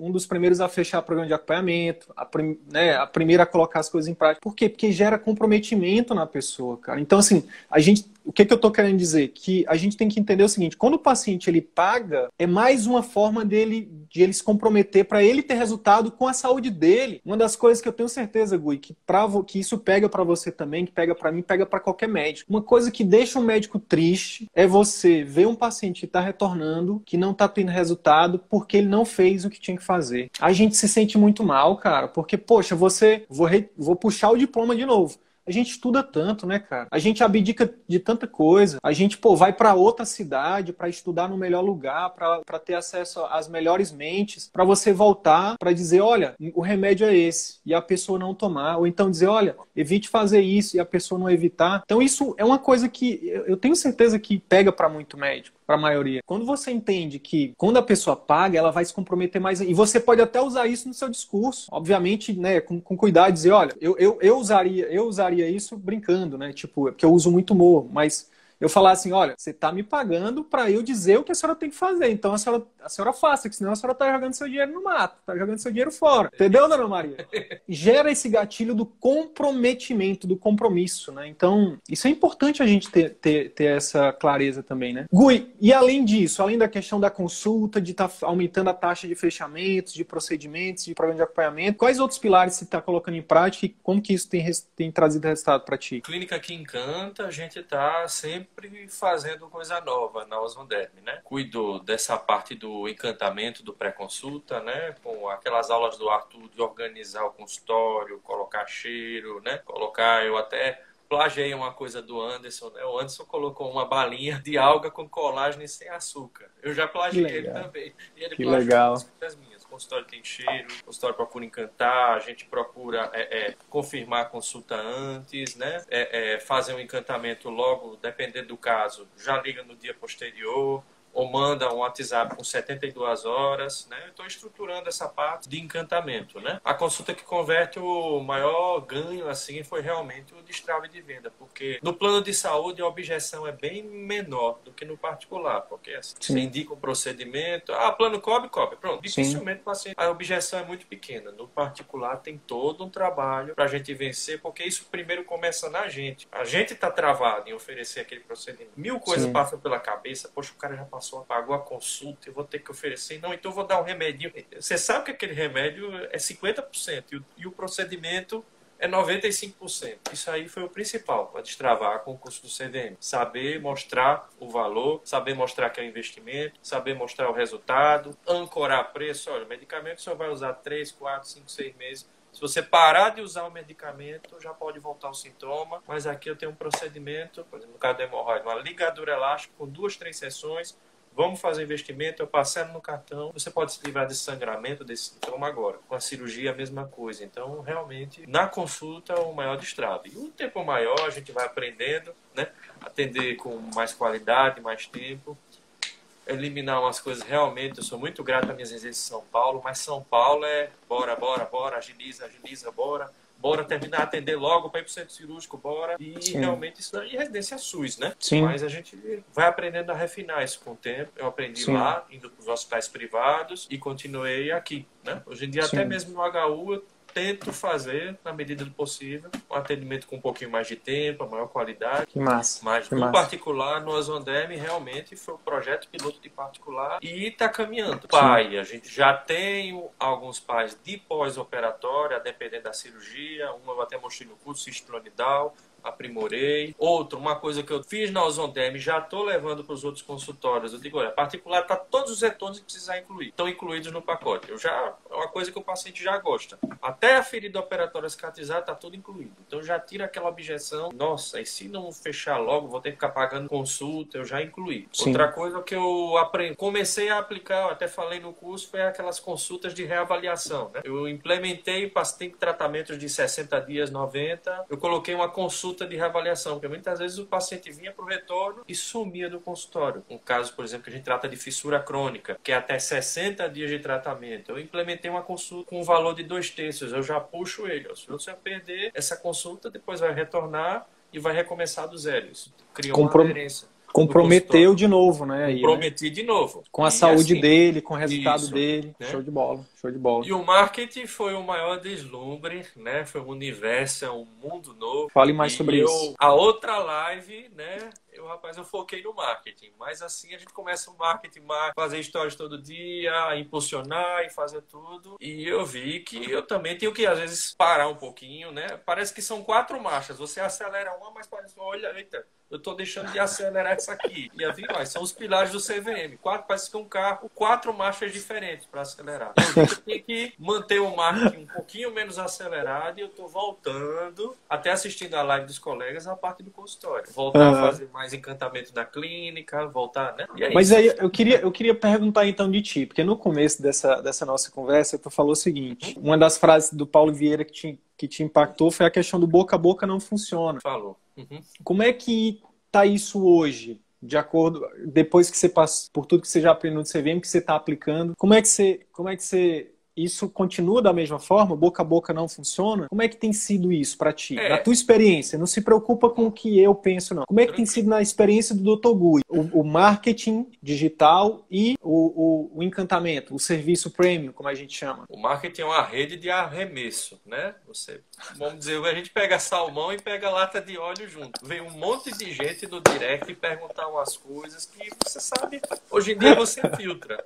um dos primeiros a fechar o programa de acompanhamento, a, prim, né, a primeira a colocar as coisas em prática. Por quê? Porque gera comprometimento na pessoa, cara. Então, assim, a gente o que, que eu estou querendo dizer? Que a gente tem que entender o seguinte: quando o paciente ele paga, é mais uma forma dele de ele se comprometer para ele ter resultado com a saúde dele. Uma das coisas que eu tenho certeza, Gui, que, pra, que isso pega para você também, que pega para mim, pega para qualquer médico. Uma coisa que deixa um médico triste é você ver um paciente que está retornando, que não está tendo resultado porque ele não fez o que tinha que fazer. A gente se sente muito mal, cara, porque, poxa, você. Vou, re, vou puxar o diploma de novo a gente estuda tanto, né, cara? A gente abdica de tanta coisa. A gente, pô, vai para outra cidade para estudar no melhor lugar, para ter acesso às melhores mentes, para você voltar para dizer, olha, o remédio é esse, e a pessoa não tomar. Ou então dizer, olha, evite fazer isso e a pessoa não evitar. Então, isso é uma coisa que eu tenho certeza que pega para muito médico para a maioria. Quando você entende que quando a pessoa paga, ela vai se comprometer mais. E você pode até usar isso no seu discurso. Obviamente, né, com, com cuidado, dizer, olha, eu, eu, eu, usaria, eu usaria isso brincando, né? Tipo, porque eu uso muito humor, mas eu falar assim, olha, você está me pagando para eu dizer o que a senhora tem que fazer. Então a senhora, a senhora faça, que senão a senhora está jogando seu dinheiro no mato, está jogando seu dinheiro fora. Entendeu, dona Maria? Gera esse gatilho do comprometimento, do compromisso, né? Então, isso é importante a gente ter, ter, ter essa clareza também, né? Gui, e além disso, além da questão da consulta, de estar tá aumentando a taxa de fechamentos, de procedimentos, de programa de acompanhamento, quais outros pilares você está colocando em prática e como que isso tem, tem trazido resultado para ti? Clínica que encanta, a gente está sempre sempre fazendo coisa nova na Osmonderm, né? Cuido dessa parte do encantamento, do pré-consulta, né? Com aquelas aulas do Arthur de organizar o consultório, colocar cheiro, né? Colocar, eu até plagiei uma coisa do Anderson, né? O Anderson colocou uma balinha de alga com colágeno sem açúcar. Eu já plagiei ele também. E ele que legal. as minhas consultório tem cheiro, o consultório procura encantar, a gente procura é, é, confirmar a consulta antes, né? É, é fazer um encantamento logo, dependendo do caso, já liga no dia posterior ou manda um WhatsApp com 72 horas, né? Estou estruturando essa parte de encantamento, né? A consulta que converte o maior ganho assim foi realmente o destrave de venda, porque no plano de saúde a objeção é bem menor do que no particular, porque assim, você indica um procedimento, ah, plano cobre, cobre, pronto. Dificilmente o paciente, a objeção é muito pequena. No particular tem todo um trabalho para a gente vencer, porque isso primeiro começa na gente. A gente está travado em oferecer aquele procedimento. Mil coisas Sim. passam pela cabeça, poxa, o cara já passou passou, pagou a consulta, eu vou ter que oferecer. Não, então eu vou dar um remedinho. Você sabe que aquele remédio é 50% e o, e o procedimento é 95%. Isso aí foi o principal para destravar o curso do CVM. Saber mostrar o valor, saber mostrar que é um investimento, saber mostrar o resultado, ancorar preço. Olha, o medicamento senhor vai usar 3, 4, 5, 6 meses. Se você parar de usar o medicamento, já pode voltar o sintoma. Mas aqui eu tenho um procedimento, por exemplo, no caso da hemorroida, uma ligadura elástica com duas, três sessões vamos fazer investimento, eu parcelo no cartão, você pode se livrar desse sangramento, desse sintoma agora. Com a cirurgia, a mesma coisa. Então, realmente, na consulta, o maior destrave. E o tempo maior, a gente vai aprendendo, né? Atender com mais qualidade, mais tempo. Eliminar umas coisas realmente, eu sou muito grato às minhas residências em São Paulo, mas São Paulo é bora, bora, bora, agiliza, agiliza, bora bora terminar, atender logo para ir para o centro cirúrgico, bora. E Sim. realmente isso aí é residência SUS, né? Sim. Mas a gente vai aprendendo a refinar isso com o tempo. Eu aprendi Sim. lá, indo para os hospitais privados e continuei aqui, né? Hoje em dia, Sim. até mesmo no HU, eu tento fazer, na medida do possível, um atendimento com um pouquinho mais de tempo, maior qualidade. Que massa. Mas, que no massa. particular, no Azondem, realmente foi um projeto piloto de particular e está caminhando. Pai, a gente já tem alguns pais de pós-operatória, dependendo da cirurgia. Uma eu até mostrei no curso, cistolonidal aprimorei. Outro, uma coisa que eu fiz na Ozondem, já estou levando para os outros consultórios. Eu digo, olha, particular está todos os retons que precisar incluir, estão incluídos no pacote. Eu já é uma coisa que o paciente já gosta. Até a ferida operatória cicatrizada está tudo incluído. Então já tira aquela objeção, nossa, e se não fechar logo, vou ter que ficar pagando consulta, eu já incluí. Sim. Outra coisa que eu aprendi, comecei a aplicar, eu até falei no curso, foi aquelas consultas de reavaliação. Né? Eu implementei, passei tratamentos de 60 dias, 90, eu coloquei uma consulta de reavaliação, porque muitas vezes o paciente vinha para o retorno e sumia do consultório. Um caso, por exemplo, que a gente trata de fissura crônica, que é até 60 dias de tratamento. Eu implementei uma consulta com um valor de dois terços, eu já puxo ele. Se você perder essa consulta, depois vai retornar e vai recomeçar do zero. Isso cria uma Comprom aderência. Comprometeu de novo, né? Aí, né? Comprometi né? de novo. Com a e saúde assim, dele, com o resultado isso, dele. Né? Show de bola, show de bola. E o marketing foi o maior deslumbre, né? Foi um universo, é um mundo novo. Fale mais e sobre eu, isso. A outra live, né? eu, rapaz, eu foquei no marketing. Mas assim a gente começa o marketing, fazer histórias todo dia, impulsionar e fazer tudo. E eu vi que eu também tenho que, às vezes, parar um pouquinho, né? Parece que são quatro marchas. Você acelera uma, mas parece, olha, eita, eu estou deixando de acelerar essa aqui. E assim vai, são os pilares do CVM. Quatro, parece que é um carro, quatro marchas diferentes para acelerar. Eu tenho que manter o marketing um pouquinho menos acelerado e eu estou voltando, até assistindo a live dos colegas, a parte do consultório. Voltar uhum. a fazer mais encantamento da clínica, voltar, né? É Mas aí eu queria, eu queria perguntar então de ti, porque no começo dessa, dessa nossa conversa tu falou o seguinte: uma das frases do Paulo Vieira que te, que te impactou foi a questão do boca a boca não funciona. Falou. Uhum. Como é que tá isso hoje? De acordo, depois que você passa por tudo que você já aprendeu no CVM, que você está aplicando, como é que você, como é que você isso continua da mesma forma? Boca a boca não funciona? Como é que tem sido isso para ti? É. Na tua experiência, não se preocupa com o que eu penso, não. Como é que tem sido na experiência do Dr. Gui? O, o marketing digital e o, o, o, encantamento, o serviço premium, como a gente chama. O marketing é uma rede de arremesso, né? Você, vamos dizer, a gente pega salmão e pega lata de óleo junto. Vem um monte de gente no direct perguntar umas coisas que você sabe, hoje em dia você filtra.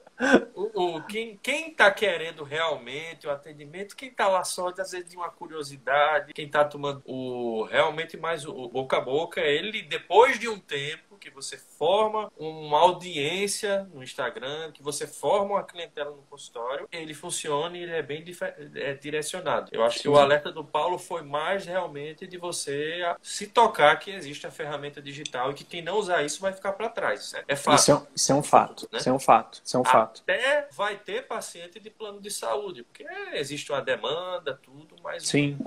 O, o, quem, quem tá querendo realmente realmente o atendimento, quem está lá só, às vezes, de uma curiosidade, quem está tomando o realmente mais o boca a boca, ele, depois de um tempo, que você forma uma audiência no Instagram, que você forma uma clientela no consultório, ele funciona e ele é bem é direcionado. Eu acho Sim. que o alerta do Paulo foi mais realmente de você se tocar que existe a ferramenta digital e que quem não usar isso vai ficar para trás. É fato. Isso é, isso é um fato. Né? Isso é um fato. Isso é um fato. Até vai ter paciente de plano de saúde, porque existe uma demanda, tudo, mas Sim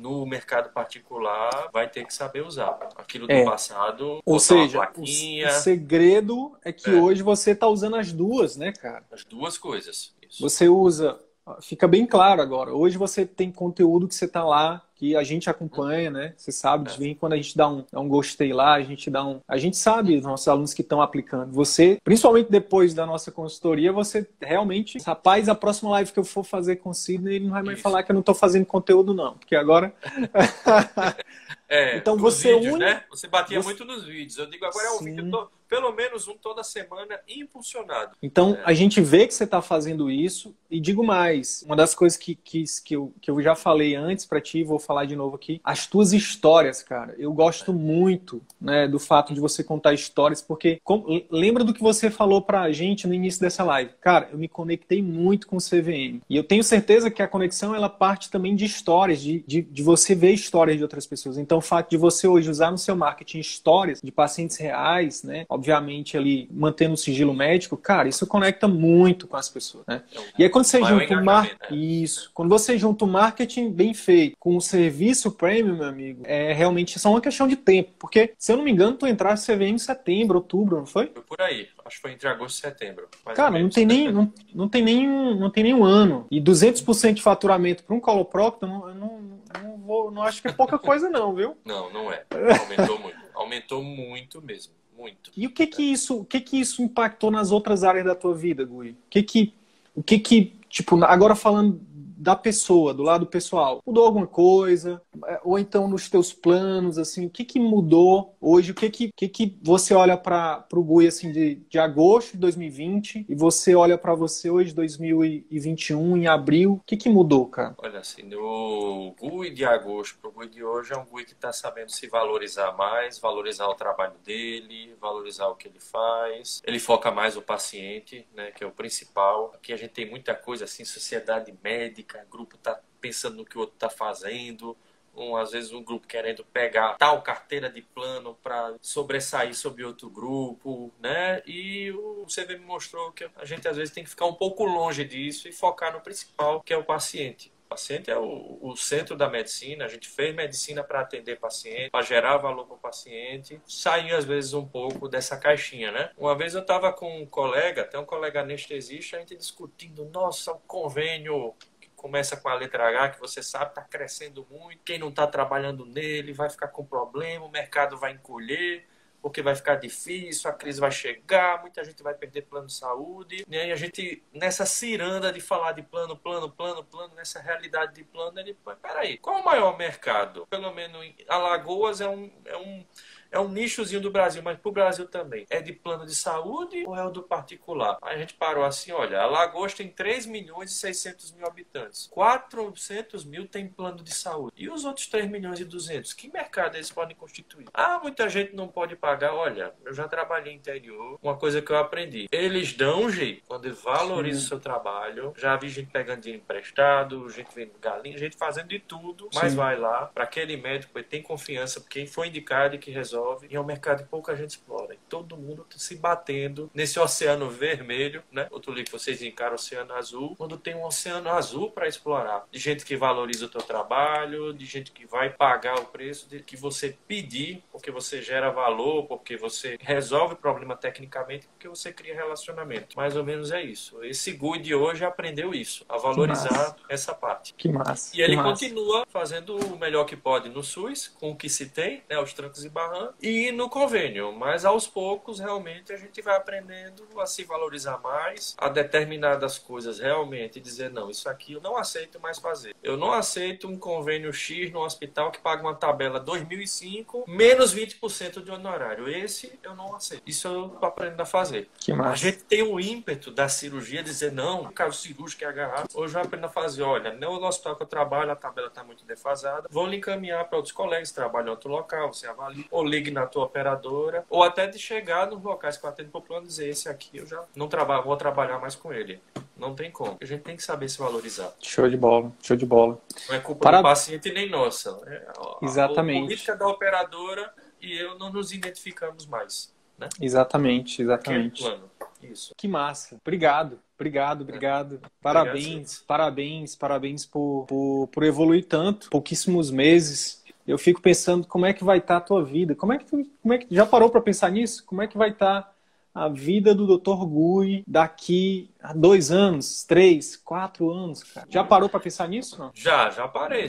no mercado particular vai ter que saber usar. Aquilo do é. passado, ou seja, o, o, segredo é que é. hoje você está usando as duas, né, cara? As duas coisas. Isso. Você usa, fica bem claro agora. Hoje você tem conteúdo que você está lá que a gente acompanha, né? Você sabe, de é. quando a gente dá um, dá um gostei lá, a gente dá um. A gente sabe, os nossos alunos que estão aplicando. Você, principalmente depois da nossa consultoria, você realmente. Rapaz, a próxima live que eu for fazer com o Sidney, ele não vai mais Isso. falar que eu não estou fazendo conteúdo, não. Porque agora. É, então você vídeos, une... né? Você batia você... muito nos vídeos. Eu digo agora é um vídeo, tô, pelo menos um toda semana impulsionado. Então é. a gente vê que você está fazendo isso e digo mais, uma das coisas que, que, que, eu, que eu já falei antes para ti, vou falar de novo aqui, as tuas histórias, cara. Eu gosto muito, né, do fato de você contar histórias, porque com... lembra do que você falou para a gente no início dessa live. Cara, eu me conectei muito com o CVM e eu tenho certeza que a conexão ela parte também de histórias, de, de, de você ver histórias de outras pessoas. Então o fato de você hoje usar no seu marketing histórias de pacientes reais, né? Obviamente ali mantendo o sigilo médico, cara, isso conecta muito com as pessoas, né? É e aí quando você junta o mar... Né? isso, quando você junta o marketing bem feito com o serviço premium, meu amigo, é realmente só uma questão de tempo, porque se eu não me engano, tu entraste CVM em setembro, outubro, não foi? Foi por aí acho que foi entre agosto e setembro. Cara, não tem, nem, não, não, tem nem um, não tem nem um ano. E 200% de faturamento para um coloprocto, não, eu não, não, vou, não acho que é pouca coisa não, viu? Não, não é. Aumentou muito. Aumentou muito mesmo. Muito. E o que que isso, o que que isso impactou nas outras áreas da tua vida, Gui? O que que, o que que, tipo, agora falando da pessoa, do lado pessoal. Mudou alguma coisa? É, ou então nos teus planos, assim, o que que mudou hoje? O que que, que, que você olha para o Gui, assim, de, de agosto de 2020 e você olha para você hoje, 2021, em abril? O que que mudou, cara? Olha, assim, o Gui de agosto para o Gui de hoje é um Gui que está sabendo se valorizar mais, valorizar o trabalho dele, valorizar o que ele faz. Ele foca mais o paciente, né, que é o principal. Aqui a gente tem muita coisa, assim, sociedade médica, o grupo está pensando no que o outro está fazendo, um, às vezes um grupo querendo pegar tal carteira de plano para sobressair sobre outro grupo, né? E o CV me mostrou que a gente às vezes tem que ficar um pouco longe disso e focar no principal, que é o paciente. O paciente é o, o centro da medicina. A gente fez medicina para atender paciente, para gerar valor para o paciente. Sair, às vezes, um pouco dessa caixinha, né? Uma vez eu estava com um colega, até um colega anestesista, a gente discutindo: nossa, o convênio começa com a letra H, que você sabe está crescendo muito. Quem não está trabalhando nele vai ficar com problema, o mercado vai encolher porque vai ficar difícil, a crise vai chegar, muita gente vai perder plano de saúde. Né? E a gente, nessa ciranda de falar de plano, plano, plano, plano, nessa realidade de plano, ele, peraí, qual é o maior mercado? Pelo menos Alagoas é um, é um é um nichozinho do Brasil, mas para o Brasil também. É de plano de saúde ou é o do particular? A gente parou assim, olha, Alagoas tem 3 milhões e 600 mil habitantes. 400 mil tem plano de saúde. E os outros 3 milhões e 200? Que mercado eles podem constituir? Ah, muita gente não pode pagar. Olha, eu já trabalhei interior. Uma coisa que eu aprendi. Eles dão um jeito. Quando valorizam o seu trabalho. Já vi gente pegando dinheiro emprestado, gente vendo galinha, gente fazendo de tudo. Mas Sim. vai lá, para aquele médico, ele tem confiança, porque foi indicado e que resolve resolve e é um mercado que pouca gente explora. E todo mundo tá se batendo nesse oceano vermelho, né? Outro livro que vocês encaram oceano azul, quando tem um oceano azul para explorar. De gente que valoriza o teu trabalho, de gente que vai pagar o preço de que você pedir, porque você gera valor, porque você resolve o problema tecnicamente, porque você cria relacionamento. Mais ou menos é isso. Esse GUI de hoje aprendeu isso, a valorizar essa parte. Que massa. E ele massa. continua fazendo o melhor que pode no SUS, com o que se tem, né, os trancos e barrancos, e no convênio. Mas aos poucos, realmente, a gente vai aprendendo a se valorizar mais, a determinadas coisas realmente dizer: não, isso aqui eu não aceito mais fazer. Eu não aceito um convênio X no hospital que paga uma tabela 2005 menos 20% de honorário. Esse eu não aceito. Isso eu tô aprendendo a fazer. A gente tem o ímpeto da cirurgia dizer: não, o caso cirúrgico é agarrar. Hoje eu aprendo a fazer: olha, no hospital que eu trabalho, a tabela está muito defasada, vou lhe encaminhar para outros colegas trabalham em outro local, você avalia, ou ligue ligue na tua operadora, ou até de chegar nos locais que eu atendo por plano e dizer, esse aqui eu já não trabalho, vou trabalhar mais com ele. Não tem como. A gente tem que saber se valorizar. Show de bola, show de bola. Não é culpa Para... do paciente nem nossa. É Exatamente. A política da operadora e eu não nos identificamos mais. Né? Exatamente, exatamente. plano. Isso. Que massa. Obrigado. Obrigado, obrigado. É. Parabéns, obrigado, parabéns, parabéns por, por, por evoluir tanto. Pouquíssimos meses eu fico pensando como é que vai estar tá a tua vida. Como é que tu, como é que já parou para pensar nisso? Como é que vai estar tá a vida do Dr. Gui daqui a dois anos, três, quatro anos, cara? Já parou para pensar nisso? Não? Já, já parei.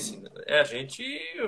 É, a gente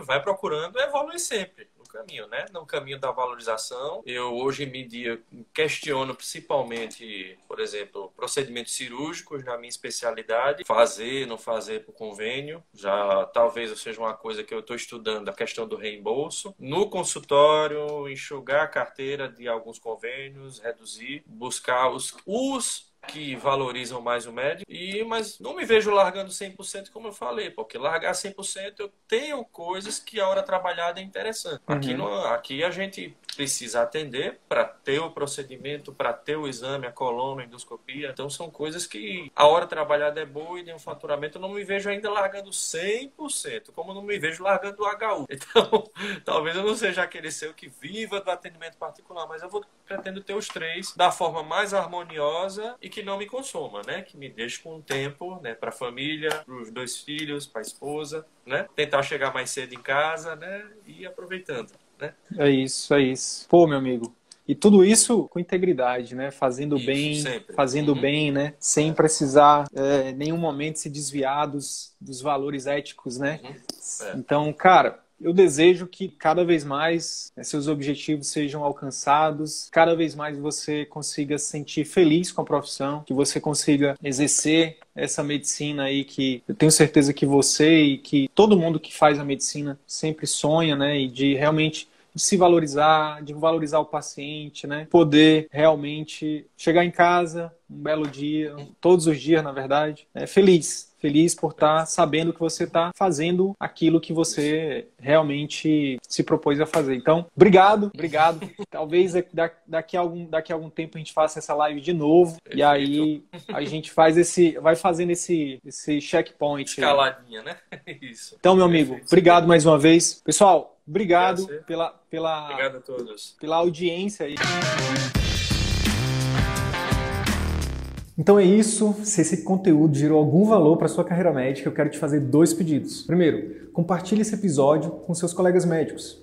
vai procurando evoluir sempre caminho, né? No caminho da valorização. Eu hoje em dia questiono principalmente, por exemplo, procedimentos cirúrgicos na minha especialidade, fazer, não fazer por convênio. Já talvez seja uma coisa que eu estou estudando, a questão do reembolso. No consultório, enxugar a carteira de alguns convênios, reduzir, buscar os, os que valorizam mais o médico, e, mas não me vejo largando 100% como eu falei, porque largar 100% eu tenho coisas que a hora trabalhada é interessante. Uhum. Aqui, no, aqui a gente precisa atender para ter o procedimento, para ter o exame, a coluna, a endoscopia. Então são coisas que a hora trabalhada é boa e tem um faturamento. Eu não me vejo ainda largando 100%, como não me vejo largando o HU. Então, talvez eu não seja aquele seu que viva do atendimento particular, mas eu vou pretendo ter os três da forma mais harmoniosa e que não me consuma, né? Que me deixe com tempo, né, para a família, para os dois filhos, para a esposa, né? Tentar chegar mais cedo em casa, né, e aproveitando né? É isso, é isso. Pô, meu amigo, e tudo isso com integridade, né? Fazendo isso, bem, sempre. fazendo uhum. bem, né? Sem é. precisar é, nenhum momento se desviar dos, dos valores éticos, né? Uhum. É. Então, cara, eu desejo que cada vez mais né, seus objetivos sejam alcançados, cada vez mais você consiga se sentir feliz com a profissão, que você consiga exercer essa medicina aí que eu tenho certeza que você e que todo mundo que faz a medicina sempre sonha, né? E de realmente de se valorizar, de valorizar o paciente, né? Poder realmente chegar em casa um belo dia, todos os dias, na verdade, é, feliz, feliz por estar tá sabendo que você está fazendo aquilo que você realmente se propôs a fazer. Então, obrigado, obrigado. Talvez daqui a algum, daqui a algum tempo a gente faça essa live de novo Perfeito. e aí a gente faz esse, vai fazendo esse, esse checkpoint. Escaladinha, né? Isso. Então, meu amigo, obrigado mais uma vez. Pessoal, obrigado pela, pela, obrigado a todos. pela audiência aí. Então é isso. Se esse conteúdo gerou algum valor para sua carreira médica, eu quero te fazer dois pedidos. Primeiro, compartilhe esse episódio com seus colegas médicos,